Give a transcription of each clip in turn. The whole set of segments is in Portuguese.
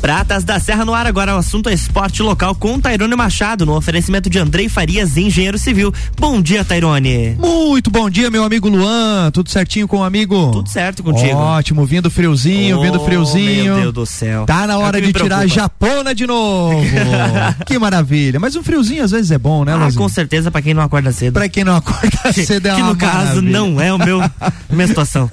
Pratas da Serra no ar agora, o assunto é esporte local com Tairone Machado, no oferecimento de Andrei Farias, engenheiro civil. Bom dia, Tairone. Muito bom dia, meu amigo Luan. Tudo certinho com o amigo? Tudo certo contigo. Ótimo, vindo friozinho, oh, vindo friozinho. Meu Deus do céu. Tá na hora é de tirar a japona de novo. que maravilha. Mas um friozinho às vezes é bom, né, Ah, com certeza pra quem não acorda cedo. Pra quem não acorda cedo é Que uma no caso não é o meu, minha situação.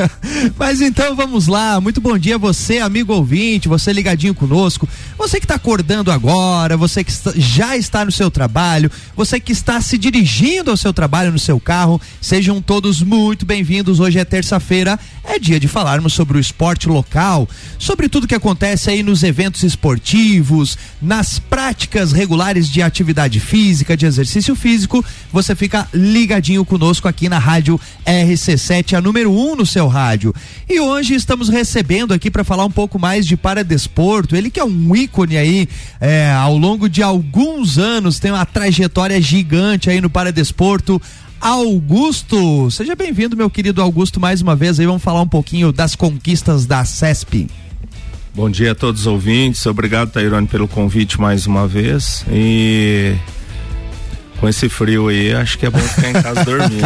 Mas então vamos lá. Muito bom dia você, amigo ouvinte, você ligadinho conosco conosco. Você que está acordando agora, você que já está no seu trabalho, você que está se dirigindo ao seu trabalho no seu carro, sejam todos muito bem-vindos. Hoje é terça-feira, é dia de falarmos sobre o esporte local, sobre tudo que acontece aí nos eventos esportivos, nas práticas regulares de atividade física, de exercício físico. Você fica ligadinho conosco aqui na rádio RC7, a número 1 um no seu rádio. E hoje estamos recebendo aqui para falar um pouco mais de paradesporto. Ele que é um ícone aí é, ao longo de alguns anos, tem uma trajetória gigante aí no paradesporto. Augusto, seja bem-vindo, meu querido Augusto, mais uma vez aí. Vamos falar um pouquinho das conquistas da CESP. Bom dia a todos os ouvintes, obrigado Tairone pelo convite mais uma vez e com esse frio aí, acho que é bom ficar em casa dormindo.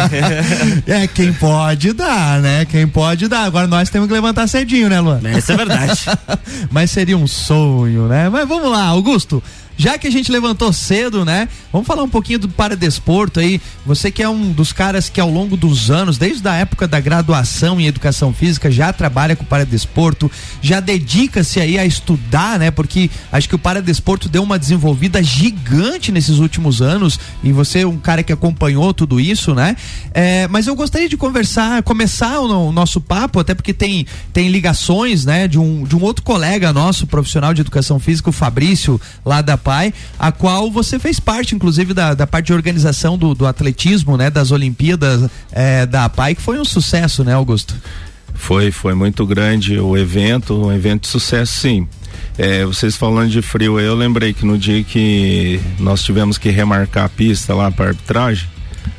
É, quem pode dar, né? Quem pode dar. Agora nós temos que levantar cedinho, né, Luan? Isso é verdade. Mas seria um sonho, né? Mas vamos lá, Augusto. Já que a gente levantou cedo, né? Vamos falar um pouquinho do paradesporto aí. Você que é um dos caras que ao longo dos anos, desde a época da graduação em educação física, já trabalha com paradesporto, já dedica-se aí a estudar, né? Porque acho que o paradesporto deu uma desenvolvida gigante nesses últimos anos e você é um cara que acompanhou tudo isso, né? É, mas eu gostaria de conversar, começar o, o nosso papo, até porque tem, tem ligações, né? De um, de um outro colega nosso, profissional de educação física, o Fabrício, lá da PAI, a qual você fez parte, inclusive, da, da parte de organização do, do atletismo, né? Das Olimpíadas é, da PAI, que foi um sucesso, né, Augusto? Foi, foi muito grande o evento, um evento de sucesso sim. É, vocês falando de frio, eu lembrei que no dia que nós tivemos que remarcar a pista lá para arbitragem,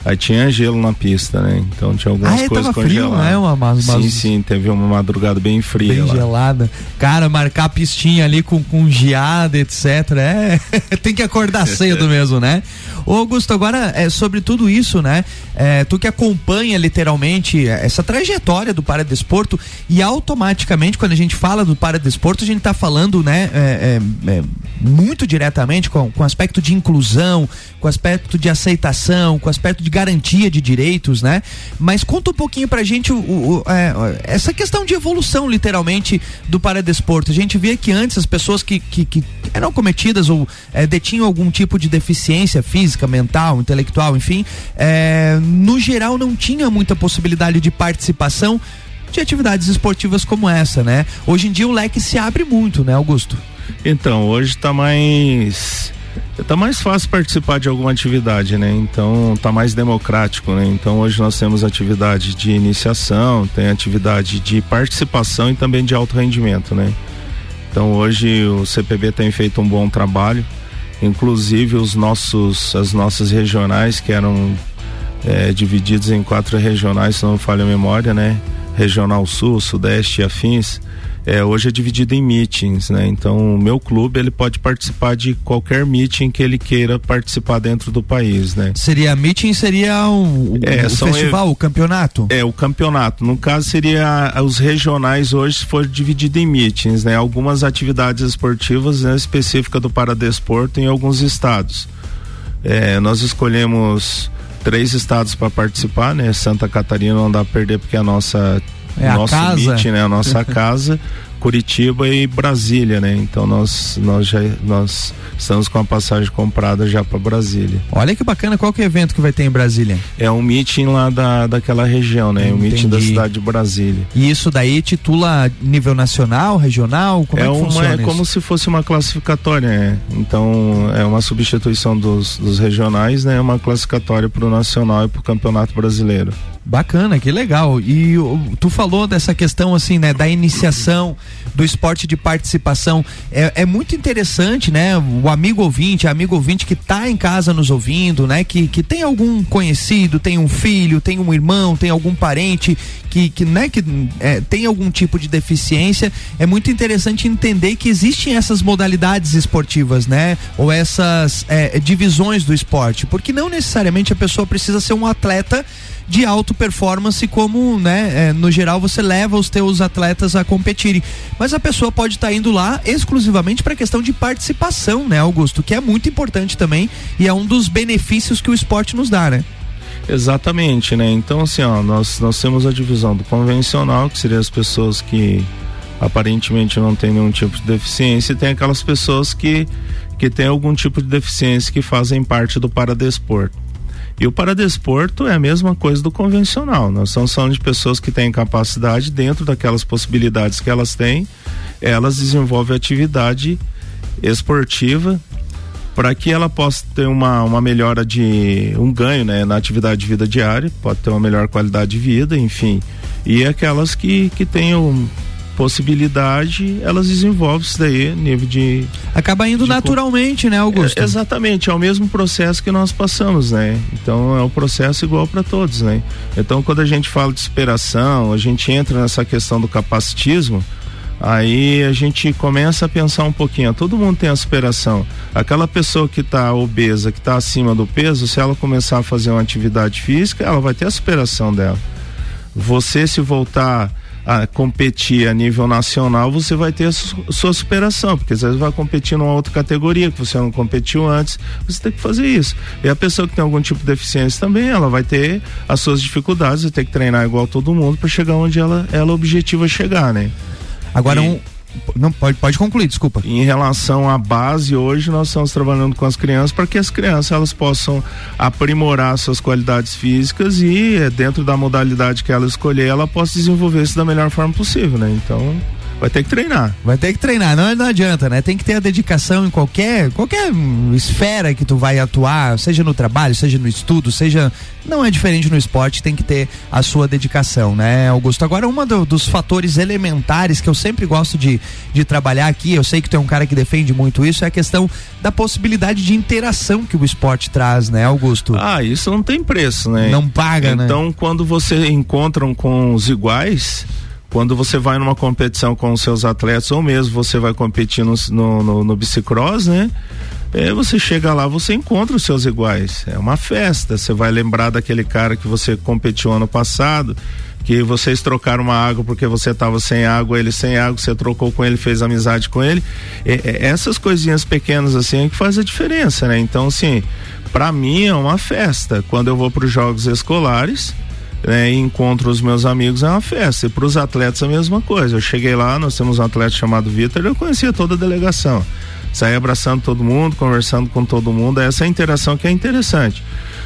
aí tinha gelo na pista, né? Então tinha algumas Ah, é, coisas tava frio, né? Uma- uma- sim, umas- sim, teve uma madrugada bem fria Bem lá. gelada. Cara, marcar a pistinha ali com, com geada, etc. É, tem que acordar cedo mesmo, né? Ô Augusto, agora é sobre tudo isso, né? É, tu que acompanha literalmente essa trajetória do paradesporto e automaticamente quando a gente fala do paradesporto, a gente tá falando, né, é, é, é, muito diretamente com, com aspecto de inclusão, com aspecto de aceitação, com aspecto de garantia de direitos, né? Mas conta um pouquinho pra gente o, o- é, essa questão de evolução, literalmente, do paradesporto. A gente via que antes as pessoas que, que, que eram cometidas ou é, detinham algum tipo de deficiência física, mental, intelectual, enfim, é, no geral não tinha muita possibilidade de participação de atividades esportivas como essa, né? Hoje em dia o leque se abre muito, né, Augusto? Então, hoje tá mais. Tá mais fácil participar de alguma atividade, né? Então tá mais democrático, né? Então hoje nós temos atividade de iniciação, tem atividade de participação e também de alto rendimento, né? Então hoje o CPB tem feito um bom trabalho, inclusive os nossos, as nossas regionais que eram eh, divididos em quatro regionais, se não me falha a memória, né? Regional Sul, Sudeste e Afins. É, hoje é dividido em meetings, né? Então o meu clube ele pode participar de qualquer meeting que ele queira participar dentro do país, né? Seria meeting, seria um, É, o festival, o campeonato? É, o campeonato. No caso, seria os regionais hoje se for dividido em meetings, né? Algumas atividades esportivas né, específicas do Paradesporto em alguns estados. É, nós escolhemos três estados para participar, né? Santa Catarina não dá pra perder porque é a nossa É a nosso casa. meeting, né? A nossa casa. Curitiba e Brasília, né? Então nós nós já nós estamos com a passagem comprada já para Brasília. Olha que bacana, qual que é o evento que vai ter em Brasília? É um meeting lá da, daquela região, né? O meeting da Entendi. cidade de Brasília. E isso daí titula nível nacional, regional? Como é, é, que uma, funciona é isso? como se fosse uma classificatória, né? Então é uma substituição dos, dos regionais, né? É uma classificatória para o nacional e para o campeonato brasileiro. Bacana, que legal. E tu falou dessa questão assim, né, da iniciação do esporte de participação. É, é muito interessante, né? O amigo ouvinte, amigo ouvinte que está em casa nos ouvindo, né? Que, que tem algum conhecido, tem um filho, tem um irmão, tem algum parente que, que, né, que é, tem algum tipo de deficiência. É muito interessante entender que existem essas modalidades esportivas, né? Ou essas é, divisões do esporte. Porque não necessariamente a pessoa precisa ser um atleta de alto performance como, né, é, no geral você leva os teus atletas a competirem. Mas a pessoa pode estar tá indo lá exclusivamente para questão de participação, né, Augusto, que é muito importante também e é um dos benefícios que o esporte nos dá, né? Exatamente, né? Então assim, ó, nós nós temos a divisão do convencional, que seria as pessoas que aparentemente não têm nenhum tipo de deficiência, e tem aquelas pessoas que que têm algum tipo de deficiência que fazem parte do paradesporto. E o paradesporto é a mesma coisa do convencional. Nós estamos falando de pessoas que têm capacidade, dentro daquelas possibilidades que elas têm, elas desenvolvem atividade esportiva para que ela possa ter uma, uma melhora de um ganho né, na atividade de vida diária, pode ter uma melhor qualidade de vida, enfim. E aquelas que, que tenham possibilidade, elas desenvolvem isso daí, nível de. Acaba indo de naturalmente, né, Augusto? É, exatamente, é o mesmo processo que nós passamos, né? Então é um processo igual para todos, né? Então quando a gente fala de superação, a gente entra nessa questão do capacitismo, aí a gente começa a pensar um pouquinho, todo mundo tem a superação. Aquela pessoa que está obesa, que está acima do peso, se ela começar a fazer uma atividade física, ela vai ter a superação dela. Você se voltar a competir a nível nacional, você vai ter a sua superação, porque às vezes vai competir numa outra categoria que você não competiu antes, você tem que fazer isso. E a pessoa que tem algum tipo de deficiência também, ela vai ter as suas dificuldades, vai ter que treinar igual todo mundo para chegar onde ela, ela objetiva chegar, né? Agora e... um não, pode, pode concluir, desculpa. Em relação à base, hoje nós estamos trabalhando com as crianças para que as crianças elas possam aprimorar suas qualidades físicas e eh, dentro da modalidade que ela escolher, ela possa desenvolver isso da melhor forma possível, né? Então, Vai ter que treinar. Vai ter que treinar, não, não adianta, né? Tem que ter a dedicação em qualquer, qualquer esfera que tu vai atuar, seja no trabalho, seja no estudo, seja. Não é diferente no esporte, tem que ter a sua dedicação, né, Augusto? Agora, um do, dos fatores elementares que eu sempre gosto de, de trabalhar aqui, eu sei que tu é um cara que defende muito isso, é a questão da possibilidade de interação que o esporte traz, né, Augusto? Ah, isso não tem preço, né? Não paga, então, né? Então, quando você encontram com os iguais quando você vai numa competição com os seus atletas, ou mesmo você vai competir no, no, no, no bicicross, né? É, você chega lá, você encontra os seus iguais. É uma festa. Você vai lembrar daquele cara que você competiu ano passado, que vocês trocaram uma água porque você estava sem água, ele sem água, você trocou com ele, fez amizade com ele. É, é, essas coisinhas pequenas assim é que faz a diferença, né? Então, assim, para mim é uma festa. Quando eu vou para os jogos escolares, né, encontro os meus amigos é uma festa. E para os atletas a mesma coisa. Eu cheguei lá, nós temos um atleta chamado Vitor, eu conhecia toda a delegação. Saí abraçando todo mundo, conversando com todo mundo, essa é interação que é interessante.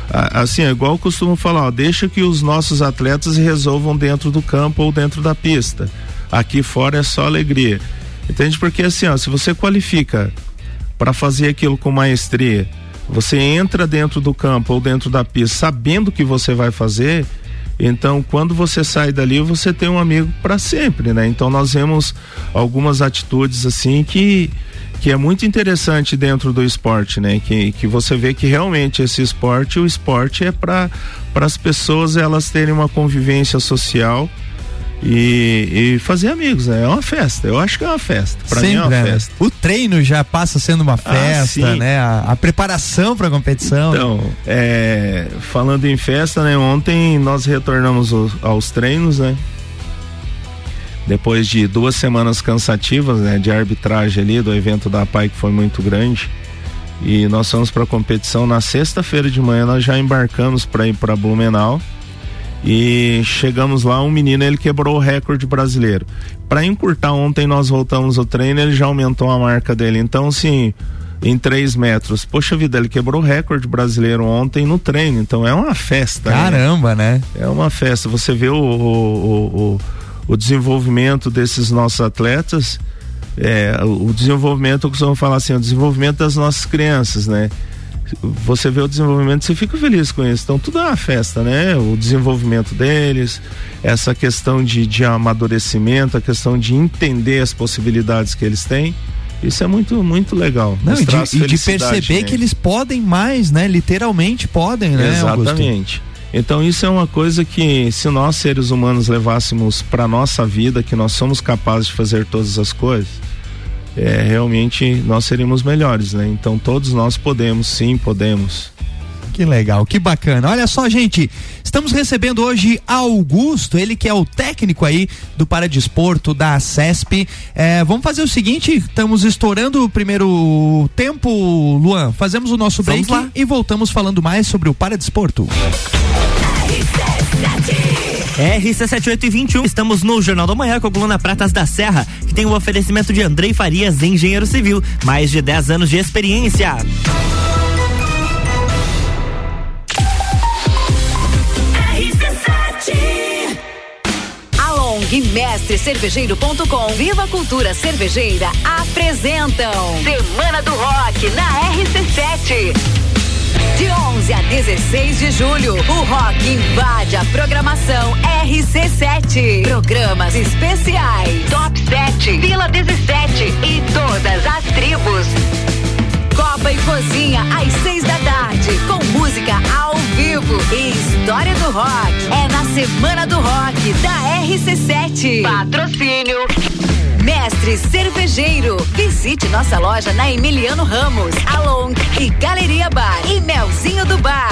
Assim, é igual eu costumo falar, ó, deixa que os nossos atletas resolvam dentro do campo ou dentro da pista. Aqui fora é só alegria. Entende? Porque assim, ó, se você qualifica para fazer aquilo com maestria, você entra dentro do campo ou dentro da pista sabendo o que você vai fazer, então, quando você sai dali, você tem um amigo para sempre, né? Então, nós vemos algumas atitudes assim que que é muito interessante dentro do esporte, né? Que, que você vê que realmente esse esporte, o esporte é para para as pessoas elas terem uma convivência social e, e, fazer amigos, né? É uma festa. Eu acho que é uma festa. Pra Sempre, mim é uma né? festa. O treino já passa sendo uma ah, festa, ah, né? A, a preparação para a competição. Então, é, falando em festa, né? Ontem nós retornamos os, aos treinos, né? Depois de duas semanas cansativas, né? De arbitragem ali do evento da PAI que foi muito grande. E nós fomos para a competição na sexta-feira de manhã. Nós já embarcamos para ir para Blumenau e chegamos lá, um menino ele quebrou o recorde brasileiro. Para encurtar ontem nós voltamos o treino, ele já aumentou a marca dele. Então, assim, em 3 metros. Poxa vida, ele quebrou o recorde brasileiro ontem no treino. Então é uma festa. Né? Caramba, né? né? É uma festa. Você vê o, o, o, o desenvolvimento desses nossos atletas. É, o desenvolvimento, eu costumo falar assim, o desenvolvimento das nossas crianças, né? Você vê o desenvolvimento, você fica feliz com isso. Então tudo é uma festa, né? O desenvolvimento deles, essa questão de, de amadurecimento, a questão de entender as possibilidades que eles têm. Isso é muito, muito legal. Não, e, de, e de perceber né? que eles podem mais, né? Literalmente podem, né? Exatamente. Augusto? Então isso é uma coisa que se nós seres humanos levássemos para nossa vida, que nós somos capazes de fazer todas as coisas, é, realmente nós seríamos melhores, né? Então todos nós podemos, sim, podemos. Que legal, que bacana. Olha só, gente, estamos recebendo hoje Augusto, ele que é o técnico aí do Paradesporto da CESP. É, vamos fazer o seguinte, estamos estourando o primeiro tempo, Luan. Fazemos o nosso break e voltamos falando mais sobre o Paradesporto. RC7821, estamos no Jornal da Manhã com a coluna Pratas da Serra, que tem o um oferecimento de Andrei Farias, engenheiro civil, mais de 10 anos de experiência. e Mestre Cervejeiro.com Viva Cultura Cervejeira apresentam Semana do Rock na RC7. De 11 a 16 de julho, o rock invade a programação RC7. Programas especiais, Top 7, Vila 17 e todas as tribos. Copa e Cozinha às seis da tarde, com música ao vivo e história do rock. É na Semana do Rock da RC7. Patrocínio Mestre Cervejeiro. Visite nossa loja na Emiliano Ramos, Along e Galeria Bar e Melzinho do Bar.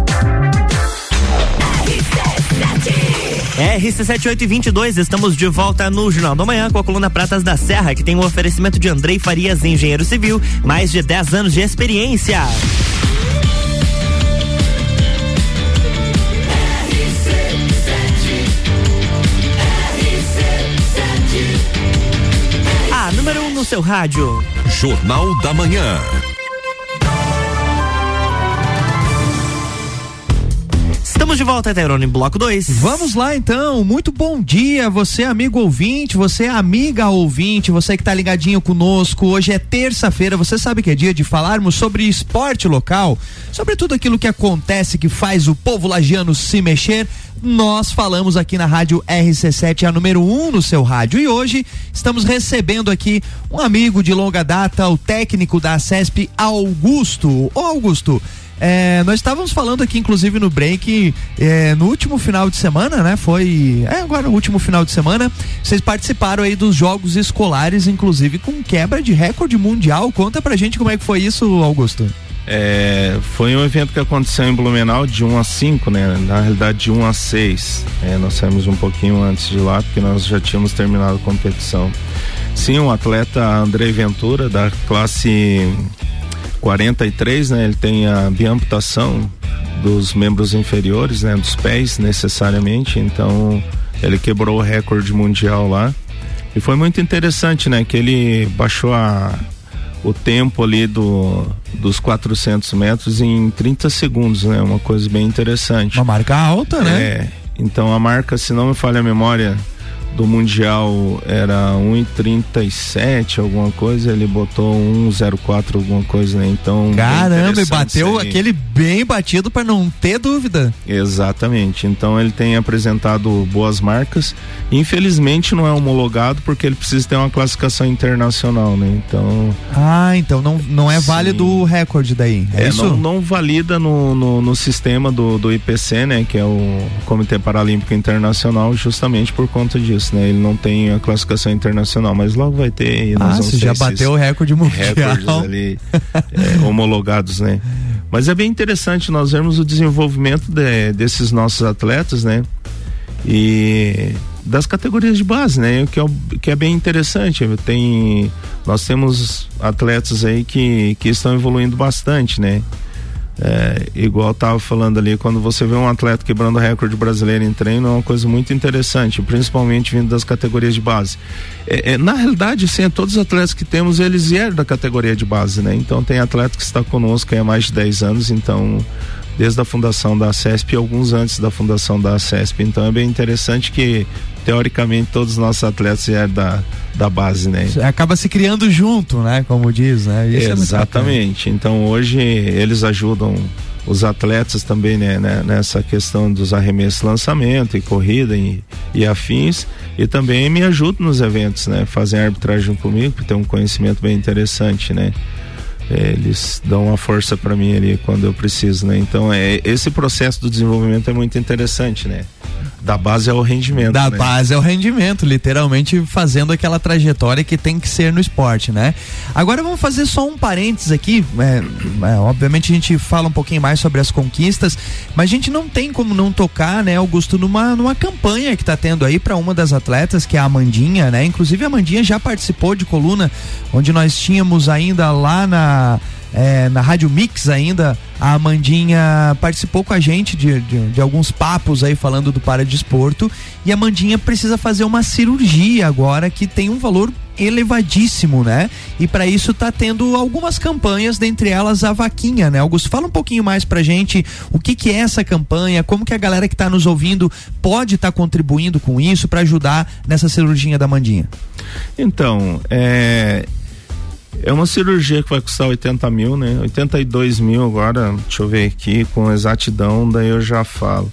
RC7822, estamos de volta no Jornal da Manhã com a coluna Pratas da Serra, que tem o um oferecimento de Andrei Farias, engenheiro civil, mais de 10 anos de experiência. A número 1 um no seu rádio. Jornal da Manhã. Estamos de volta, Tairone, bloco 2. Vamos lá então. Muito bom dia, você amigo ouvinte, você amiga ouvinte, você que está ligadinho conosco. Hoje é terça-feira, você sabe que é dia de falarmos sobre esporte local, sobre tudo aquilo que acontece que faz o povo lagiano se mexer nós falamos aqui na rádio RC7, a número 1 um no seu rádio. E hoje estamos recebendo aqui um amigo de longa data, o técnico da CESP, Augusto. Ô Augusto, é, nós estávamos falando aqui, inclusive, no break, é, no último final de semana, né? Foi. É, agora no último final de semana, vocês participaram aí dos jogos escolares, inclusive com quebra de recorde mundial. Conta pra gente como é que foi isso, Augusto. É, foi um evento que aconteceu em Blumenau de 1 a 5, né? Na realidade de 1 a 6. É, nós saímos um pouquinho antes de lá, porque nós já tínhamos terminado a competição. Sim, o um atleta André Ventura, da classe 43, né? Ele tem a biamputação dos membros inferiores, né? Dos pés, necessariamente. Então, ele quebrou o recorde mundial lá. E foi muito interessante, né? Que ele baixou a, o tempo ali do, dos 400 metros em 30 segundos, né? Uma coisa bem interessante. Uma marca alta, né? É. Então a marca, se não me falha a memória, do Mundial era 1,37 alguma coisa, ele botou 1,04 alguma coisa, né? Então. Caramba, e bateu aquele bem batido para não ter dúvida. Exatamente. Então ele tem apresentado boas marcas. Infelizmente não é homologado porque ele precisa ter uma classificação internacional, né? Então. Ah, então não, não é sim. válido o recorde daí. É, é isso? Não, não valida no, no, no, sistema do, do IPC, né? Que é o Comitê Paralímpico Internacional, justamente por conta disso né? Ele não tem a classificação internacional, mas logo vai ter. Ah, você já bateu o recorde mundial. Recordes ali é, homologados, né? Mas é bem interessante nós vermos o desenvolvimento de, desses nossos atletas, né? E das categorias de base, né? Que é, que é bem interessante. Tem, nós temos atletas aí que, que estão evoluindo bastante, né? É, igual estava falando ali, quando você vê um atleta quebrando recorde brasileiro em treino, é uma coisa muito interessante, principalmente vindo das categorias de base. É, é, na realidade, sim, todos os atletas que temos, eles vieram da categoria de base, né? Então tem atleta que está conosco há mais de 10 anos, então desde a fundação da CESP e alguns antes da fundação da CESP. Então é bem interessante que teoricamente todos os nossos atletas vieram da, da base, né? Acaba se criando junto, né? Como diz, né? Isso é Exatamente. É então hoje eles ajudam os atletas também né, né, nessa questão dos arremessos lançamento e corrida e, e, afins e também me ajudam nos eventos, né? Fazem arbitragem comigo, que tem um conhecimento bem interessante, né? Eles dão uma força para mim ali quando eu preciso, né? Então é esse processo do desenvolvimento é muito interessante, né? Da base ao rendimento. Da né? base ao rendimento, literalmente fazendo aquela trajetória que tem que ser no esporte, né? Agora vamos fazer só um parênteses aqui. É, é, obviamente a gente fala um pouquinho mais sobre as conquistas, mas a gente não tem como não tocar, né, Augusto, numa, numa campanha que está tendo aí para uma das atletas, que é a Amandinha, né? Inclusive a Amandinha já participou de coluna onde nós tínhamos ainda lá na é, na Rádio Mix ainda, a Amandinha participou com a gente de, de, de alguns papos aí falando do paradesporto e a Amandinha precisa fazer uma cirurgia agora que tem um valor elevadíssimo, né? E para isso tá tendo algumas campanhas, dentre elas a vaquinha, né? Augusto, fala um pouquinho mais pra gente o que que é essa campanha, como que a galera que tá nos ouvindo pode estar tá contribuindo com isso para ajudar nessa cirurgia da Amandinha. Então, é, é uma cirurgia que vai custar 80 mil, né? 82 mil agora, deixa eu ver aqui com exatidão, daí eu já falo.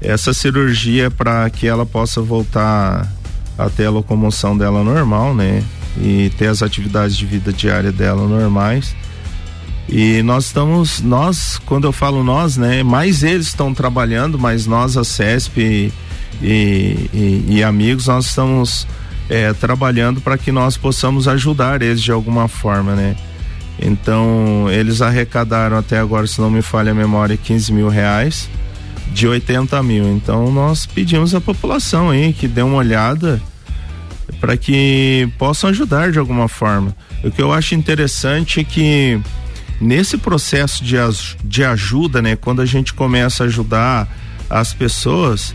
Essa cirurgia é para que ela possa voltar a ter a locomoção dela normal, né? E ter as atividades de vida diária dela normais. E nós estamos, nós, quando eu falo nós, né? Mais eles estão trabalhando, mas nós, a CESP e, e, e amigos, nós estamos é, trabalhando para que nós possamos ajudar eles de alguma forma, né? Então, eles arrecadaram até agora, se não me falha a memória, 15 mil reais de 80 mil. Então, nós pedimos à população aí que dê uma olhada para que possam ajudar de alguma forma. O que eu acho interessante é que nesse processo de, de ajuda, né, quando a gente começa a ajudar as pessoas,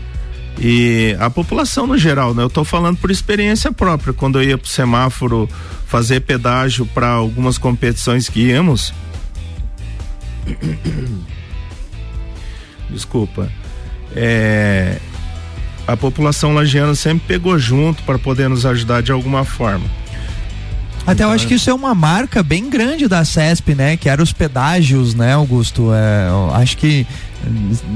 e a população no geral, né? Eu estou falando por experiência própria. Quando eu ia pro semáforo fazer pedágio para algumas competições que íamos. Desculpa. É, a população lagiana sempre pegou junto para poder nos ajudar de alguma forma. Até eu acho que isso é uma marca bem grande da CESP, né? Que era os pedágios, né, Augusto? É, acho que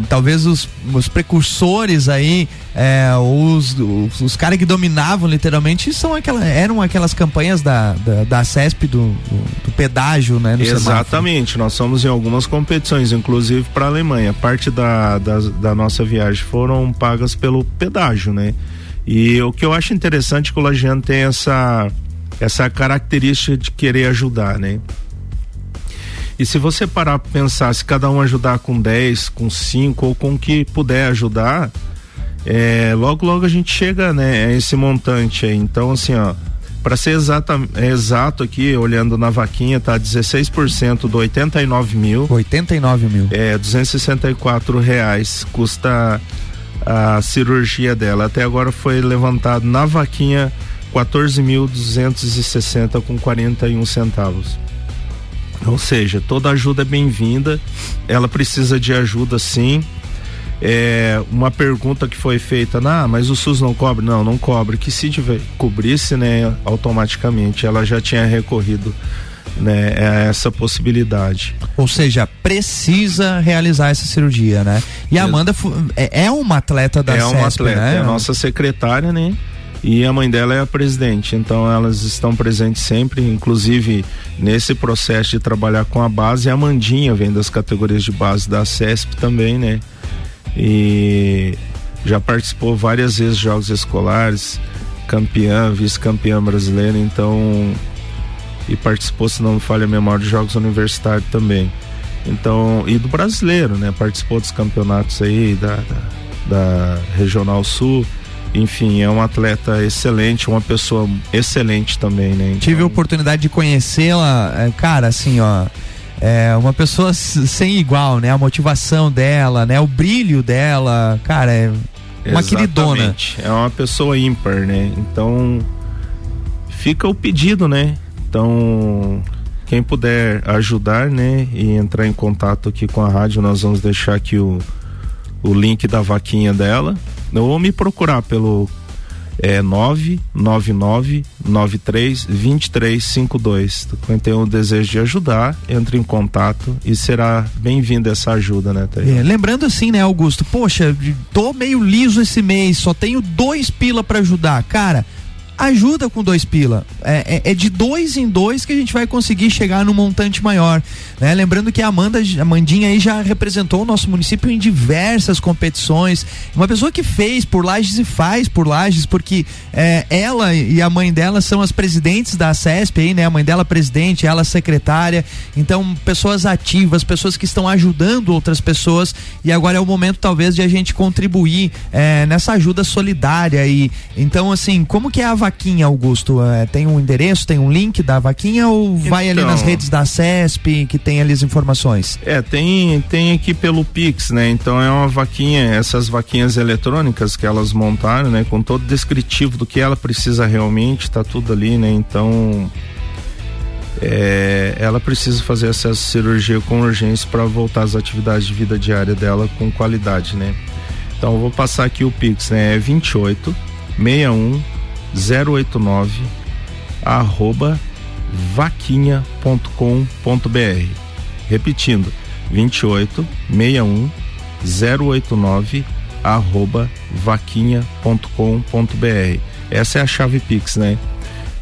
talvez os, os precursores aí, é, os, os, os caras que dominavam literalmente são aquela, eram aquelas campanhas da, da, da CESP do, do, do pedágio, né? Exatamente, semáforo. nós somos em algumas competições, inclusive para a Alemanha. Parte da, da, da, nossa viagem foram pagas pelo pedágio, né? E o que eu acho interessante é que o Lagiano tem essa, essa característica de querer ajudar, né? E se você parar para pensar, se cada um ajudar com 10, com 5 ou com o que puder ajudar, é, logo logo a gente chega né, a esse montante aí. Então, assim, ó, para ser exata, é, exato aqui, olhando na vaquinha, tá 16% do 89 mil. 89 mil. É, 264 reais custa a cirurgia dela. Até agora foi levantado na vaquinha 14.260 com 41 centavos. Ou seja, toda ajuda é bem-vinda. Ela precisa de ajuda, sim. É, uma pergunta que foi feita, ah, mas o SUS não cobre? Não, não cobre. Que se tiver, cobrisse, né, automaticamente, ela já tinha recorrido né, a essa possibilidade. Ou seja, precisa realizar essa cirurgia, né? E a Amanda é, é uma atleta da É uma CESP, atleta, né? é a nossa secretária, né? E a mãe dela é a presidente, então elas estão presentes sempre, inclusive nesse processo de trabalhar com a base. A Mandinha vem das categorias de base da CESP também, né? E já participou várias vezes de jogos escolares, campeã, vice-campeã brasileira, então e participou, se não me falha a memória, de jogos universitários também. Então, e do brasileiro, né? Participou dos campeonatos aí da, da, da Regional Sul enfim, é um atleta excelente, uma pessoa excelente também, né? Então... Tive a oportunidade de conhecê-la, é, cara, assim, ó. É uma pessoa sem igual, né? A motivação dela, né? O brilho dela, cara, é uma Exatamente. queridona. É uma pessoa ímpar, né? Então fica o pedido, né? Então quem puder ajudar, né? E entrar em contato aqui com a rádio, nós vamos deixar aqui o, o link da vaquinha dela. Ou me procurar pelo é 999932352. Quem tem o desejo de ajudar, entre em contato e será bem-vinda essa ajuda, né? É, lembrando assim, né, Augusto? Poxa, tô meio liso esse mês, só tenho dois pila para ajudar. Cara, ajuda com dois pila. É, é, é, de dois em dois que a gente vai conseguir chegar no montante maior. Né? Lembrando que a Amanda, a Mandinha aí já representou o nosso município em diversas competições. Uma pessoa que fez por Lages e faz por Lages, porque é, ela e a mãe dela são as presidentes da CESP aí, né? A mãe dela presidente, ela secretária. Então, pessoas ativas, pessoas que estão ajudando outras pessoas. E agora é o momento, talvez, de a gente contribuir é, nessa ajuda solidária. E então, assim, como que é a vaquinha, Augusto? É, tem um endereço, tem um link da vaquinha ou vai ali nas Então. redes da CESP que tem ali as informações? É, tem, tem aqui pelo Pix, né? Então é uma vaquinha, essas vaquinhas eletrônicas que elas montaram, né? Com todo descritivo do que ela precisa realmente, tá tudo ali, né? Então é, ela precisa fazer essa cirurgia com urgência para voltar às atividades de vida diária dela com qualidade, né? Então eu vou passar aqui o Pix, né? É 28 61 089 arroba vaquinha.com.br. Repetindo, 28 61 089 arroba vaquinha.com.br. Essa é a chave Pix, né?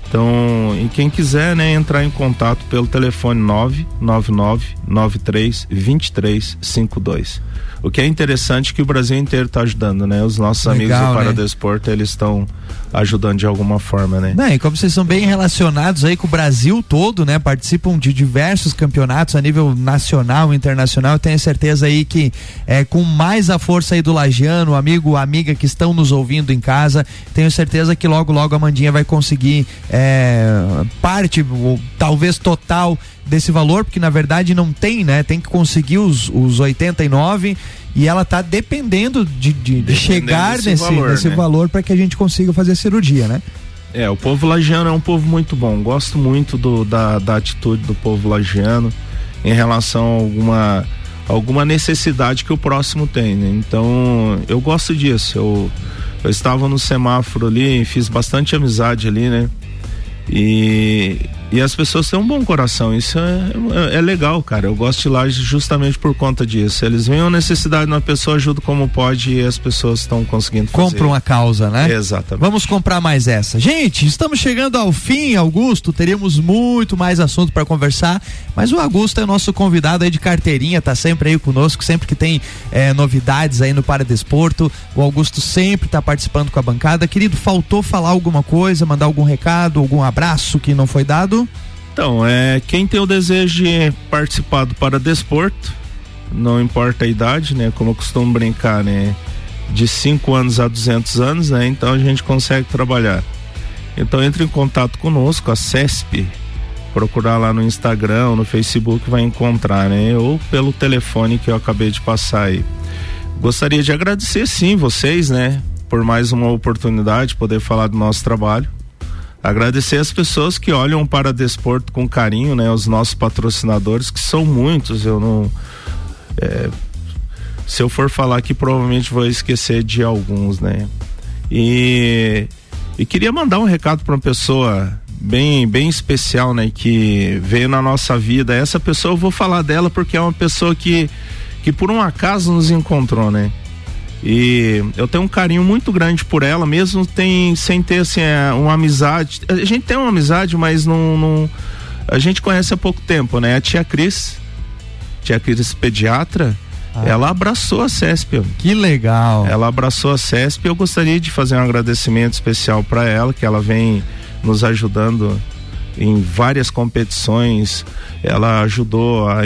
Então, e quem quiser, né, entrar em contato pelo telefone 999 93 2352. O que é interessante é que o Brasil inteiro está ajudando, né? Os nossos amigos Legal, do né? Paradesporto, eles estão ajudando de alguma forma, né? Não, e como vocês são bem relacionados aí com o Brasil todo, né? Participam de diversos campeonatos a nível nacional e internacional. Eu tenho certeza aí que é, com mais a força aí do Lagiano, amigo, amiga que estão nos ouvindo em casa, tenho certeza que logo, logo a Mandinha vai conseguir é, parte, ou talvez total desse valor, porque na verdade não tem, né? Tem que conseguir os, os 89 e ela tá dependendo de, de, de chegar nesse, valor, nesse né? valor para que a gente consiga fazer a cirurgia, né? É, o povo lagiano é um povo muito bom. Gosto muito do, da, da atitude do povo lagiano em relação a alguma, alguma necessidade que o próximo tem. né? Então, eu gosto disso. Eu, eu estava no semáforo ali, fiz bastante amizade ali, né? E, e as pessoas têm um bom coração. Isso é, é, é legal, cara. Eu gosto de lá justamente por conta disso. Eles veem uma necessidade de uma pessoa, ajudam como pode e as pessoas estão conseguindo fazer. Compram a causa, né? Exatamente. Vamos comprar mais essa. Gente, estamos chegando ao fim, Augusto. Teríamos muito mais assunto para conversar, mas o Augusto é o nosso convidado aí de carteirinha, tá sempre aí conosco, sempre que tem eh, novidades aí no Paradesporto. O Augusto sempre tá participando com a bancada. Querido, faltou falar alguma coisa, mandar algum recado, algum abraço que não foi dado? Então, é, quem tem o desejo de participar do Paradesporto, não importa a idade, né? Como eu costumo brincar, né? De 5 anos a 200 anos, né? Então a gente consegue trabalhar. Então entre em contato conosco, a CESP, procurar lá no Instagram, no Facebook, vai encontrar, né? Ou pelo telefone que eu acabei de passar aí. Gostaria de agradecer sim vocês, né? Por mais uma oportunidade, poder falar do nosso trabalho. Agradecer as pessoas que olham para desporto com carinho, né? Os nossos patrocinadores, que são muitos, eu não. é, se eu for falar aqui, provavelmente vou esquecer de alguns, né? E, e queria mandar um recado para uma pessoa bem, bem especial, né? Que veio na nossa vida. Essa pessoa eu vou falar dela porque é uma pessoa que, que por um acaso nos encontrou, né? E eu tenho um carinho muito grande por ela, mesmo tem, sem ter assim, é, uma amizade. A gente tem uma amizade, mas não, não- A gente conhece há pouco tempo, né? A tia Cris, tia Cris pediatra, ela abraçou a CESP. Que legal. Ela abraçou a CESP eu gostaria de fazer um agradecimento especial para ela, que ela vem nos ajudando em várias competições. Ela ajudou a,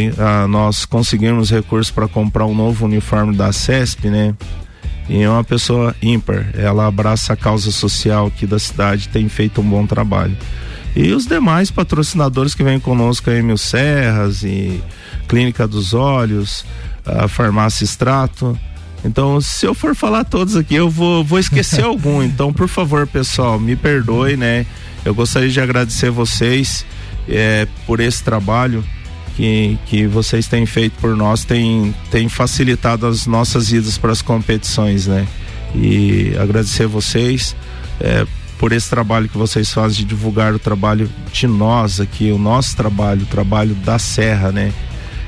a nós conseguirmos recursos para comprar um novo uniforme da CESP, né? E é uma pessoa ímpar. Ela abraça a causa social aqui da cidade, tem feito um bom trabalho. E os demais patrocinadores que vêm conosco, a Emil Serras e Clínica dos Olhos, a Farmácia Extrato. Então, se eu for falar todos aqui, eu vou, vou esquecer algum. Então, por favor, pessoal, me perdoe, né? Eu gostaria de agradecer vocês é, por esse trabalho que, que vocês têm feito por nós, tem, tem facilitado as nossas idas para as competições, né? E agradecer vocês é, por esse trabalho que vocês fazem de divulgar o trabalho de nós aqui, o nosso trabalho, o trabalho da Serra, né?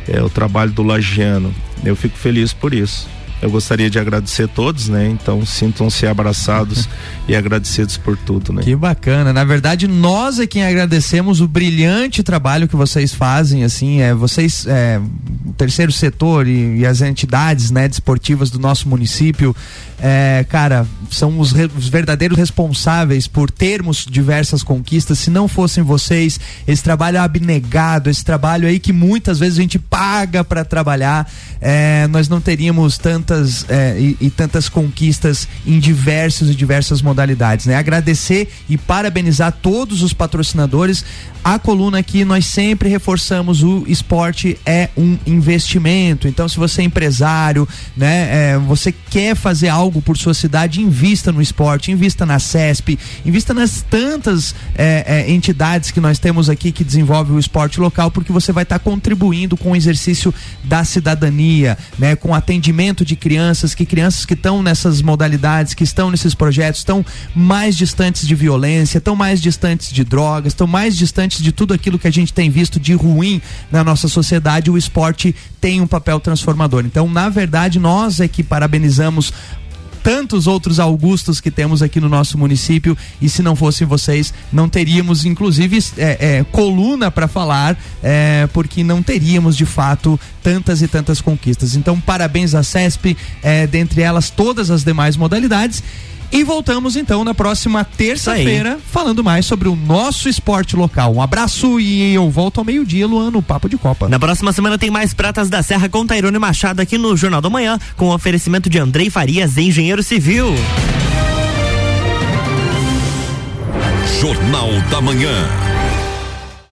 É o trabalho do Lagiano. Eu fico feliz por isso. Eu gostaria de agradecer todos, né? Então sintam-se abraçados e agradecidos por tudo, né? Que bacana. Na verdade, nós é quem agradecemos o brilhante trabalho que vocês fazem, assim, é, vocês, é, o terceiro setor e, e as entidades, né, desportivas do nosso município, é, cara, são os, re, os, verdadeiros responsáveis por termos diversas conquistas. Se não fossem vocês, esse trabalho abnegado, esse trabalho aí que muitas vezes a gente paga para trabalhar, é, nós não teríamos tantas é, e, e, tantas conquistas em diversos e diversas modalidades. Né? Agradecer e parabenizar todos os patrocinadores. A coluna aqui nós sempre reforçamos o esporte é um investimento. Então, se você é empresário, né, é, você quer fazer algo por sua cidade, invista no esporte, invista na CESP, invista nas tantas é, é, entidades que nós temos aqui que desenvolvem o esporte local, porque você vai estar tá contribuindo com o exercício da cidadania, né, com atendimento de crianças, que crianças que estão nessas modalidades, que estão nesses projetos, estão mais distantes de violência, estão mais distantes de drogas, estão mais distantes de tudo aquilo que a gente tem visto de ruim na nossa sociedade. O esporte tem um papel transformador. Então, na verdade, nós é que parabenizamos tantos outros Augustos que temos aqui no nosso município e se não fossem vocês não teríamos inclusive é, é, coluna para falar é, porque não teríamos de fato tantas e tantas conquistas. Então parabéns à CESP é, dentre elas todas as demais modalidades e voltamos então na próxima terça-feira falando mais sobre o nosso esporte local. Um abraço e eu volto ao meio-dia, Luan, no Papo de Copa. Na próxima semana tem mais Pratas da Serra com Tairone Machado aqui no Jornal da Manhã, com oferecimento de Andrei Farias, engenheiro civil. Jornal da Manhã.